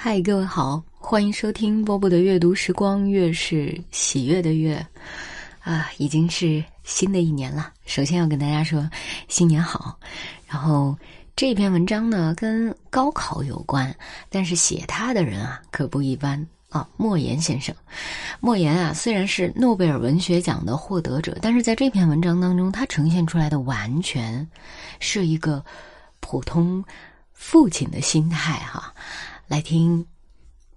嗨，各位好，欢迎收听波波的阅读时光，月是喜悦的月，啊，已经是新的一年了。首先要跟大家说新年好。然后这篇文章呢跟高考有关，但是写他的人啊可不一般啊，莫言先生。莫言啊虽然是诺贝尔文学奖的获得者，但是在这篇文章当中，他呈现出来的完全是一个普通父亲的心态哈。来听，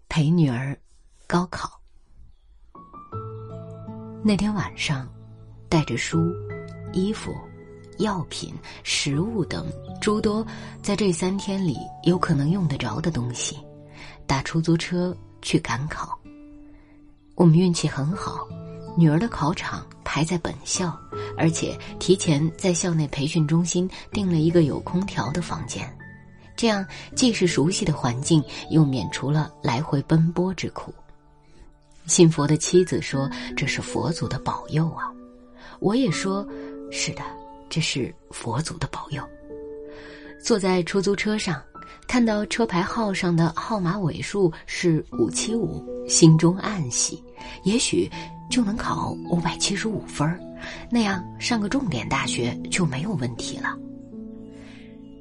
陪女儿高考。那天晚上，带着书、衣服、药品、食物等诸多在这三天里有可能用得着的东西，打出租车去赶考。我们运气很好，女儿的考场排在本校，而且提前在校内培训中心订了一个有空调的房间。这样既是熟悉的环境，又免除了来回奔波之苦。信佛的妻子说：“这是佛祖的保佑啊！”我也说：“是的，这是佛祖的保佑。”坐在出租车上，看到车牌号上的号码尾数是五七五，心中暗喜，也许就能考五百七十五分那样上个重点大学就没有问题了。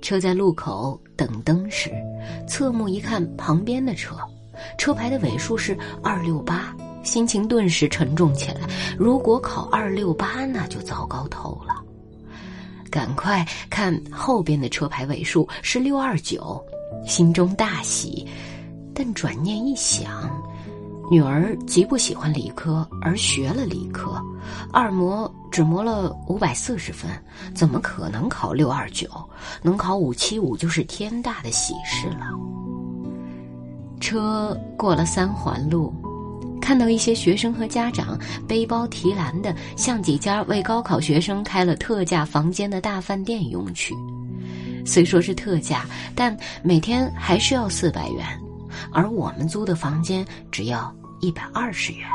车在路口等灯时，侧目一看旁边的车，车牌的尾数是二六八，心情顿时沉重起来。如果考二六八，那就糟糕透了。赶快看后边的车牌尾数是六二九，心中大喜，但转念一想。女儿极不喜欢理科，而学了理科，二模只模了五百四十分，怎么可能考六二九？能考五七五就是天大的喜事了。车过了三环路，看到一些学生和家长背包提篮的，向几家为高考学生开了特价房间的大饭店涌去。虽说是特价，但每天还是要四百元，而我们租的房间只要。一百二十元，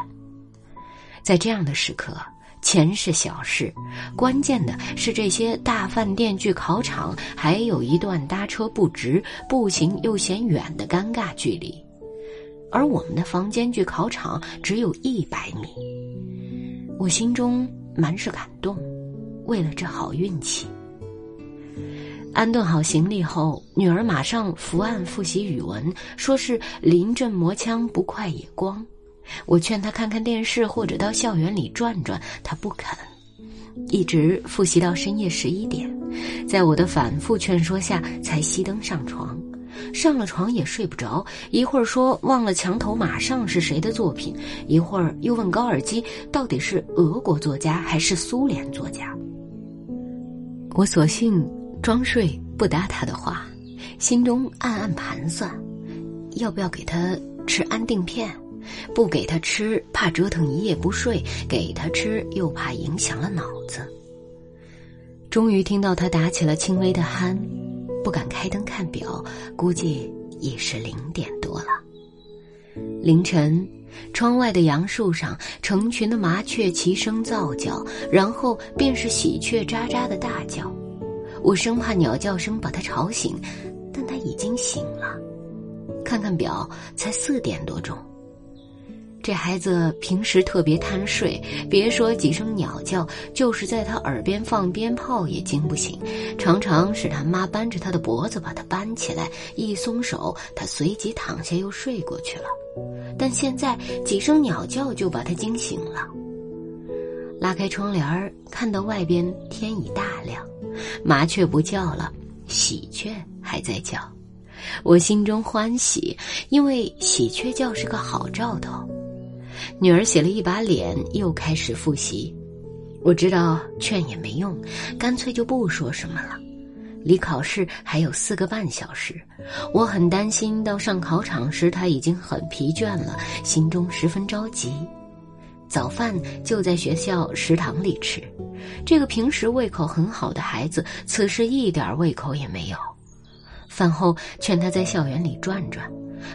在这样的时刻，钱是小事，关键的是这些大饭店距考场还有一段搭车不值、步行又嫌远的尴尬距离，而我们的房间距考场只有一百米，我心中满是感动，为了这好运气。安顿好行李后，女儿马上伏案复习语文，说是临阵磨枪，不快也光。我劝他看看电视或者到校园里转转，他不肯，一直复习到深夜十一点，在我的反复劝说下才熄灯上床。上了床也睡不着，一会儿说忘了墙头马上是谁的作品，一会儿又问高尔基到底是俄国作家还是苏联作家。我索性装睡不搭他的话，心中暗暗盘算，要不要给他吃安定片。不给他吃，怕折腾一夜不睡；给他吃，又怕影响了脑子。终于听到他打起了轻微的鼾，不敢开灯看表，估计已是零点多了。凌晨，窗外的杨树上，成群的麻雀齐声噪叫，然后便是喜鹊喳喳的大叫。我生怕鸟叫声把他吵醒，但他已经醒了。看看表，才四点多钟。这孩子平时特别贪睡，别说几声鸟叫，就是在他耳边放鞭炮也惊不醒，常常是他妈扳着他的脖子把他搬起来，一松手，他随即躺下又睡过去了。但现在几声鸟叫就把他惊醒了。拉开窗帘儿，看到外边天已大亮，麻雀不叫了，喜鹊还在叫，我心中欢喜，因为喜鹊叫是个好兆头。女儿洗了一把脸，又开始复习。我知道劝也没用，干脆就不说什么了。离考试还有四个半小时，我很担心到上考场时他已经很疲倦了，心中十分着急。早饭就在学校食堂里吃，这个平时胃口很好的孩子，此时一点胃口也没有。饭后劝他在校园里转转。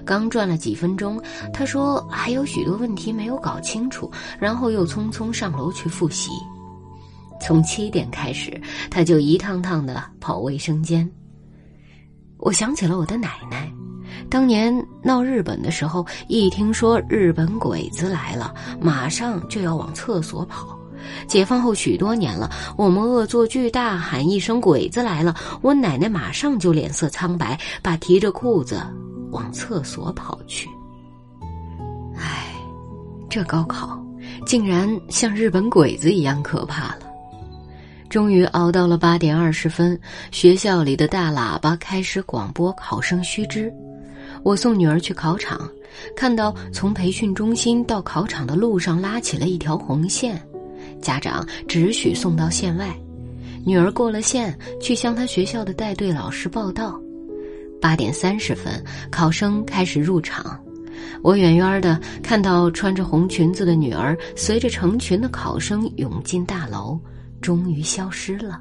刚转了几分钟，他说还有许多问题没有搞清楚，然后又匆匆上楼去复习。从七点开始，他就一趟趟的跑卫生间。我想起了我的奶奶，当年闹日本的时候，一听说日本鬼子来了，马上就要往厕所跑。解放后许多年了，我们恶作剧大喊一声“鬼子来了”，我奶奶马上就脸色苍白，把提着裤子往厕所跑去。唉，这高考竟然像日本鬼子一样可怕了。终于熬到了八点二十分，学校里的大喇叭开始广播考生须知。我送女儿去考场，看到从培训中心到考场的路上拉起了一条红线，家长只许送到线外。女儿过了线，去向她学校的带队老师报到。八点三十分，考生开始入场。我远远的看到穿着红裙子的女儿随着成群的考生涌进大楼，终于消失了。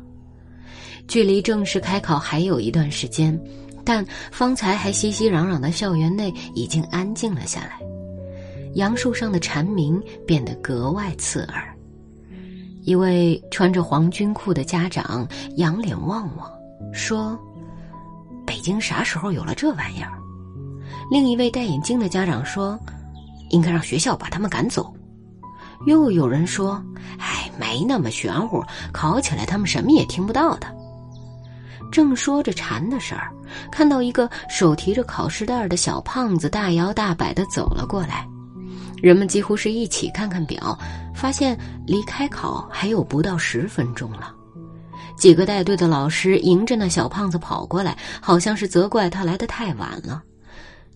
距离正式开考还有一段时间。但方才还熙熙攘攘的校园内已经安静了下来，杨树上的蝉鸣变得格外刺耳。一位穿着黄军裤的家长仰脸望望，说：“北京啥时候有了这玩意儿？”另一位戴眼镜的家长说：“应该让学校把他们赶走。”又有人说：“哎，没那么玄乎，考起来他们什么也听不到的。”正说着蝉的事儿。看到一个手提着考试袋的小胖子大摇大摆地走了过来，人们几乎是一起看看表，发现离开考还有不到十分钟了。几个带队的老师迎着那小胖子跑过来，好像是责怪他来的太晚了。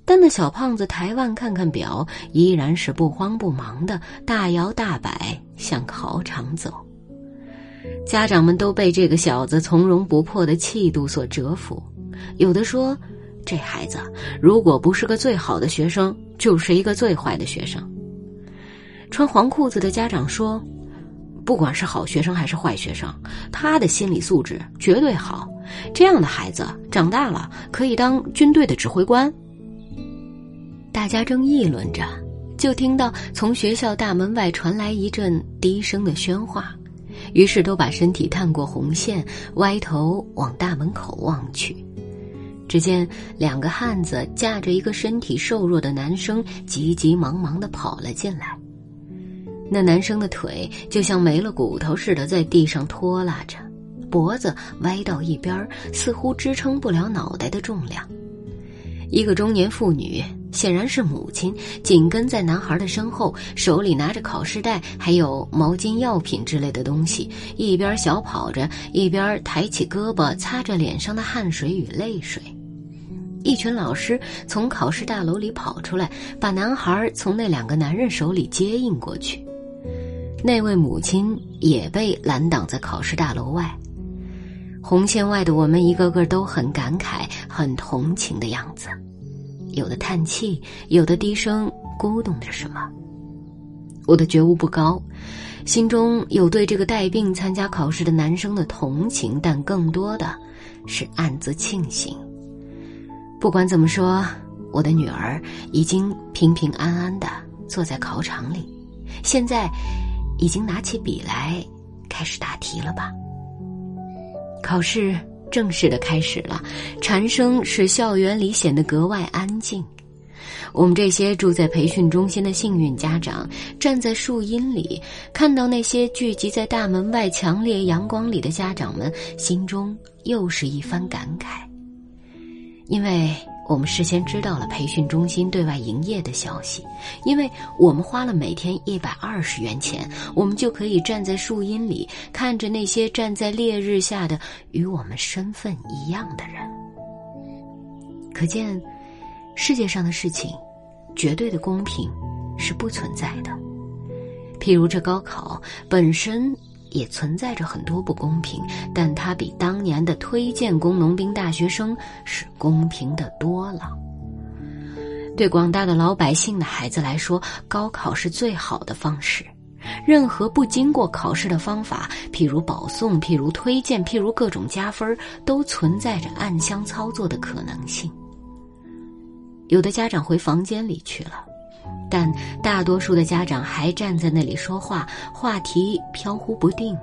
但那小胖子抬腕看看表，依然是不慌不忙的大摇大摆向考场走。家长们都被这个小子从容不迫的气度所折服。有的说，这孩子如果不是个最好的学生，就是一个最坏的学生。穿黄裤子的家长说，不管是好学生还是坏学生，他的心理素质绝对好。这样的孩子长大了可以当军队的指挥官。大家正议论着，就听到从学校大门外传来一阵低声的喧哗，于是都把身体探过红线，歪头往大门口望去。只见两个汉子架着一个身体瘦弱的男生，急急忙忙的跑了进来。那男生的腿就像没了骨头似的，在地上拖拉着，脖子歪到一边，似乎支撑不了脑袋的重量。一个中年妇女，显然是母亲，紧跟在男孩的身后，手里拿着考试袋，还有毛巾、药品之类的东西，一边小跑着，一边抬起胳膊擦着脸上的汗水与泪水。一群老师从考试大楼里跑出来，把男孩从那两个男人手里接应过去。那位母亲也被拦挡在考试大楼外。红线外的我们一个个都很感慨、很同情的样子，有的叹气，有的低声咕咚着什么。我的觉悟不高，心中有对这个带病参加考试的男生的同情，但更多的是暗自庆幸。不管怎么说，我的女儿已经平平安安的坐在考场里，现在已经拿起笔来开始答题了吧？考试正式的开始了，蝉声使校园里显得格外安静。我们这些住在培训中心的幸运家长，站在树荫里，看到那些聚集在大门外强烈阳光里的家长们，心中又是一番感慨。因为我们事先知道了培训中心对外营业的消息，因为我们花了每天一百二十元钱，我们就可以站在树荫里，看着那些站在烈日下的与我们身份一样的人。可见，世界上的事情，绝对的公平是不存在的。譬如这高考本身。也存在着很多不公平，但它比当年的推荐工农兵大学生是公平的多了。对广大的老百姓的孩子来说，高考是最好的方式。任何不经过考试的方法，譬如保送、譬如推荐、譬如各种加分，都存在着暗箱操作的可能性。有的家长回房间里去了。但大多数的家长还站在那里说话，话题飘忽不定。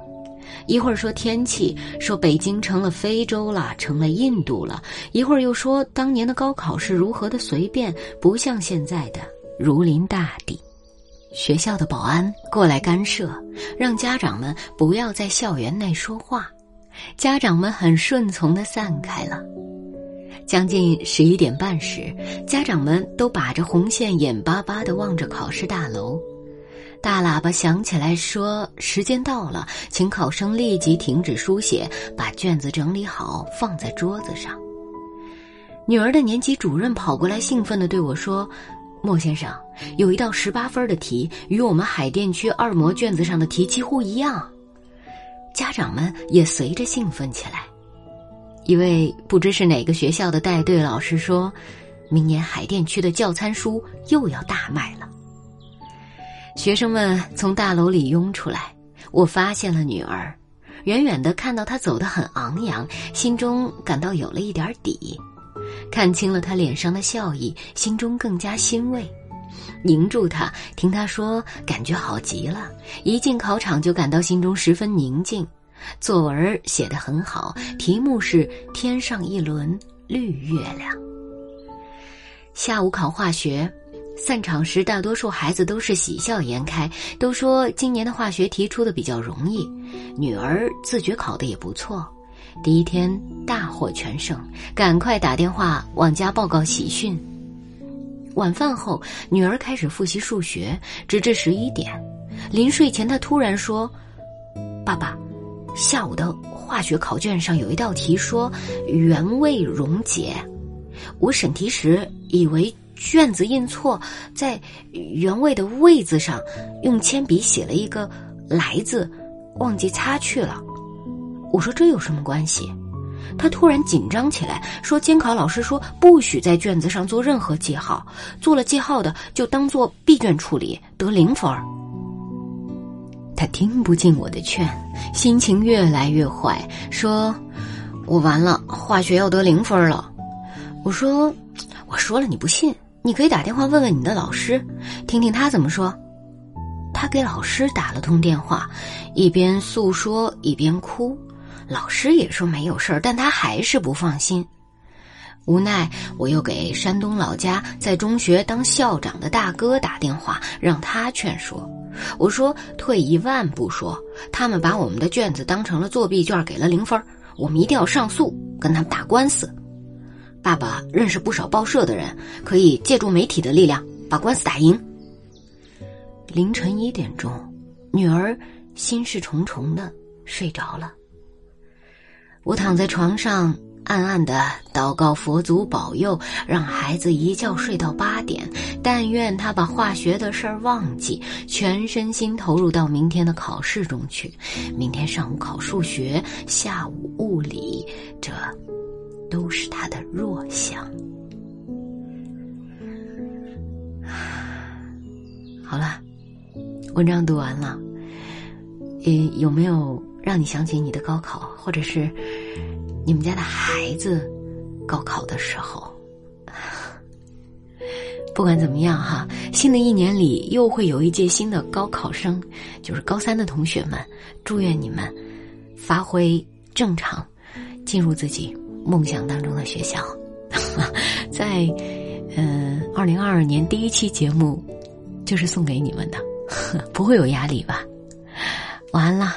一会儿说天气，说北京成了非洲了，成了印度了；一会儿又说当年的高考是如何的随便，不像现在的如临大敌。学校的保安过来干涉，让家长们不要在校园内说话。家长们很顺从的散开了。将近十一点半时，家长们都把着红线，眼巴巴的望着考试大楼。大喇叭响起来，说：“时间到了，请考生立即停止书写，把卷子整理好，放在桌子上。”女儿的年级主任跑过来，兴奋地对我说：“莫先生，有一道十八分的题，与我们海淀区二模卷子上的题几乎一样。”家长们也随着兴奋起来。一位不知是哪个学校的带队老师说：“明年海淀区的教参书又要大卖了。”学生们从大楼里拥出来，我发现了女儿。远远的看到她走得很昂扬，心中感到有了一点底。看清了她脸上的笑意，心中更加欣慰。凝住她，听她说，感觉好极了。一进考场就感到心中十分宁静。作文写得很好，题目是“天上一轮绿月亮”。下午考化学，散场时大多数孩子都是喜笑颜开，都说今年的化学题出的比较容易。女儿自觉考的也不错，第一天大获全胜，赶快打电话往家报告喜讯。晚饭后，女儿开始复习数学，直至十一点。临睡前，她突然说：“爸爸。”下午的化学考卷上有一道题说原位溶解，我审题时以为卷子印错，在原位的位字上用铅笔写了一个来字，忘记擦去了。我说这有什么关系？他突然紧张起来，说监考老师说不许在卷子上做任何记号，做了记号的就当做闭卷处理，得零分。他听不进我的劝，心情越来越坏，说：“我完了，化学要得零分了。”我说：“我说了你不信，你可以打电话问问你的老师，听听他怎么说。”他给老师打了通电话，一边诉说一边哭，老师也说没有事儿，但他还是不放心。无奈，我又给山东老家在中学当校长的大哥打电话，让他劝说。我说：“退一万步说，他们把我们的卷子当成了作弊卷，给了零分，我们一定要上诉，跟他们打官司。”爸爸认识不少报社的人，可以借助媒体的力量把官司打赢。凌晨一点钟，女儿心事重重的睡着了。我躺在床上。暗暗的祷告佛祖保佑，让孩子一觉睡到八点。但愿他把化学的事儿忘记，全身心投入到明天的考试中去。明天上午考数学，下午物理，这都是他的弱项。好了，文章读完了。呃，有没有让你想起你的高考，或者是？你们家的孩子高考的时候，不管怎么样哈，新的一年里又会有一届新的高考生，就是高三的同学们，祝愿你们发挥正常，进入自己梦想当中的学校。在嗯，二零二二年第一期节目就是送给你们的，不会有压力吧？晚安啦。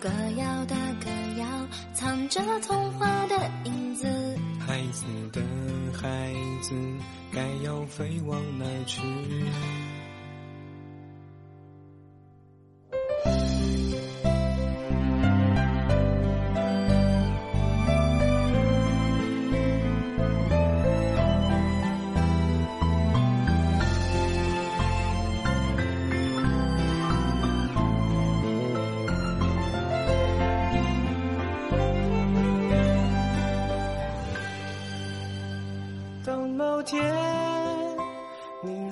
歌谣的歌谣，藏着童话的影子。孩子的孩子，该要飞往哪去？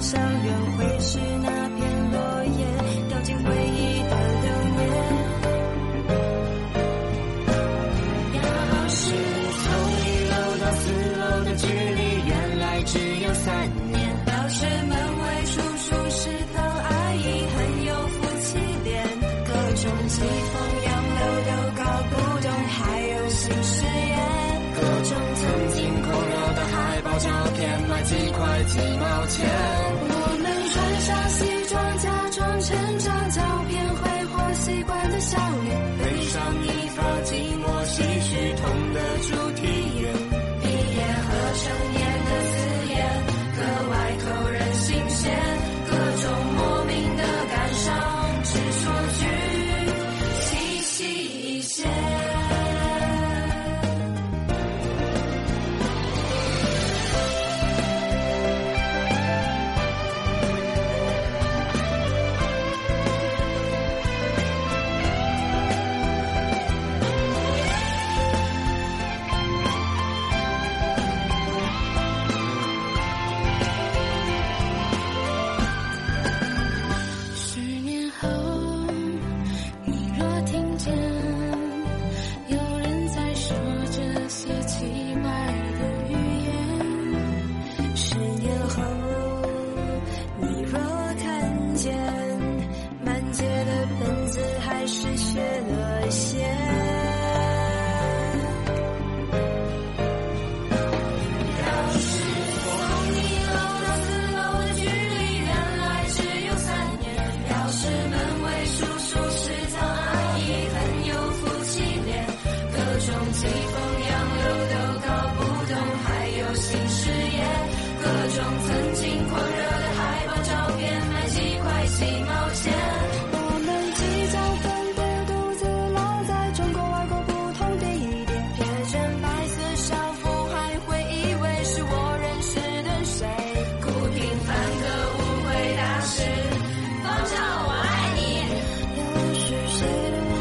校园会是那片落叶掉进回忆的流年要是从一楼到四楼的距离原来只有三年老师门卫叔叔食堂阿姨很有夫妻脸各种季风洋流都搞不懂还有新视野各种曾经狂热的海报照片卖几块几毛钱习惯的笑脸，背上一套寂寞，唏嘘痛的主。Should've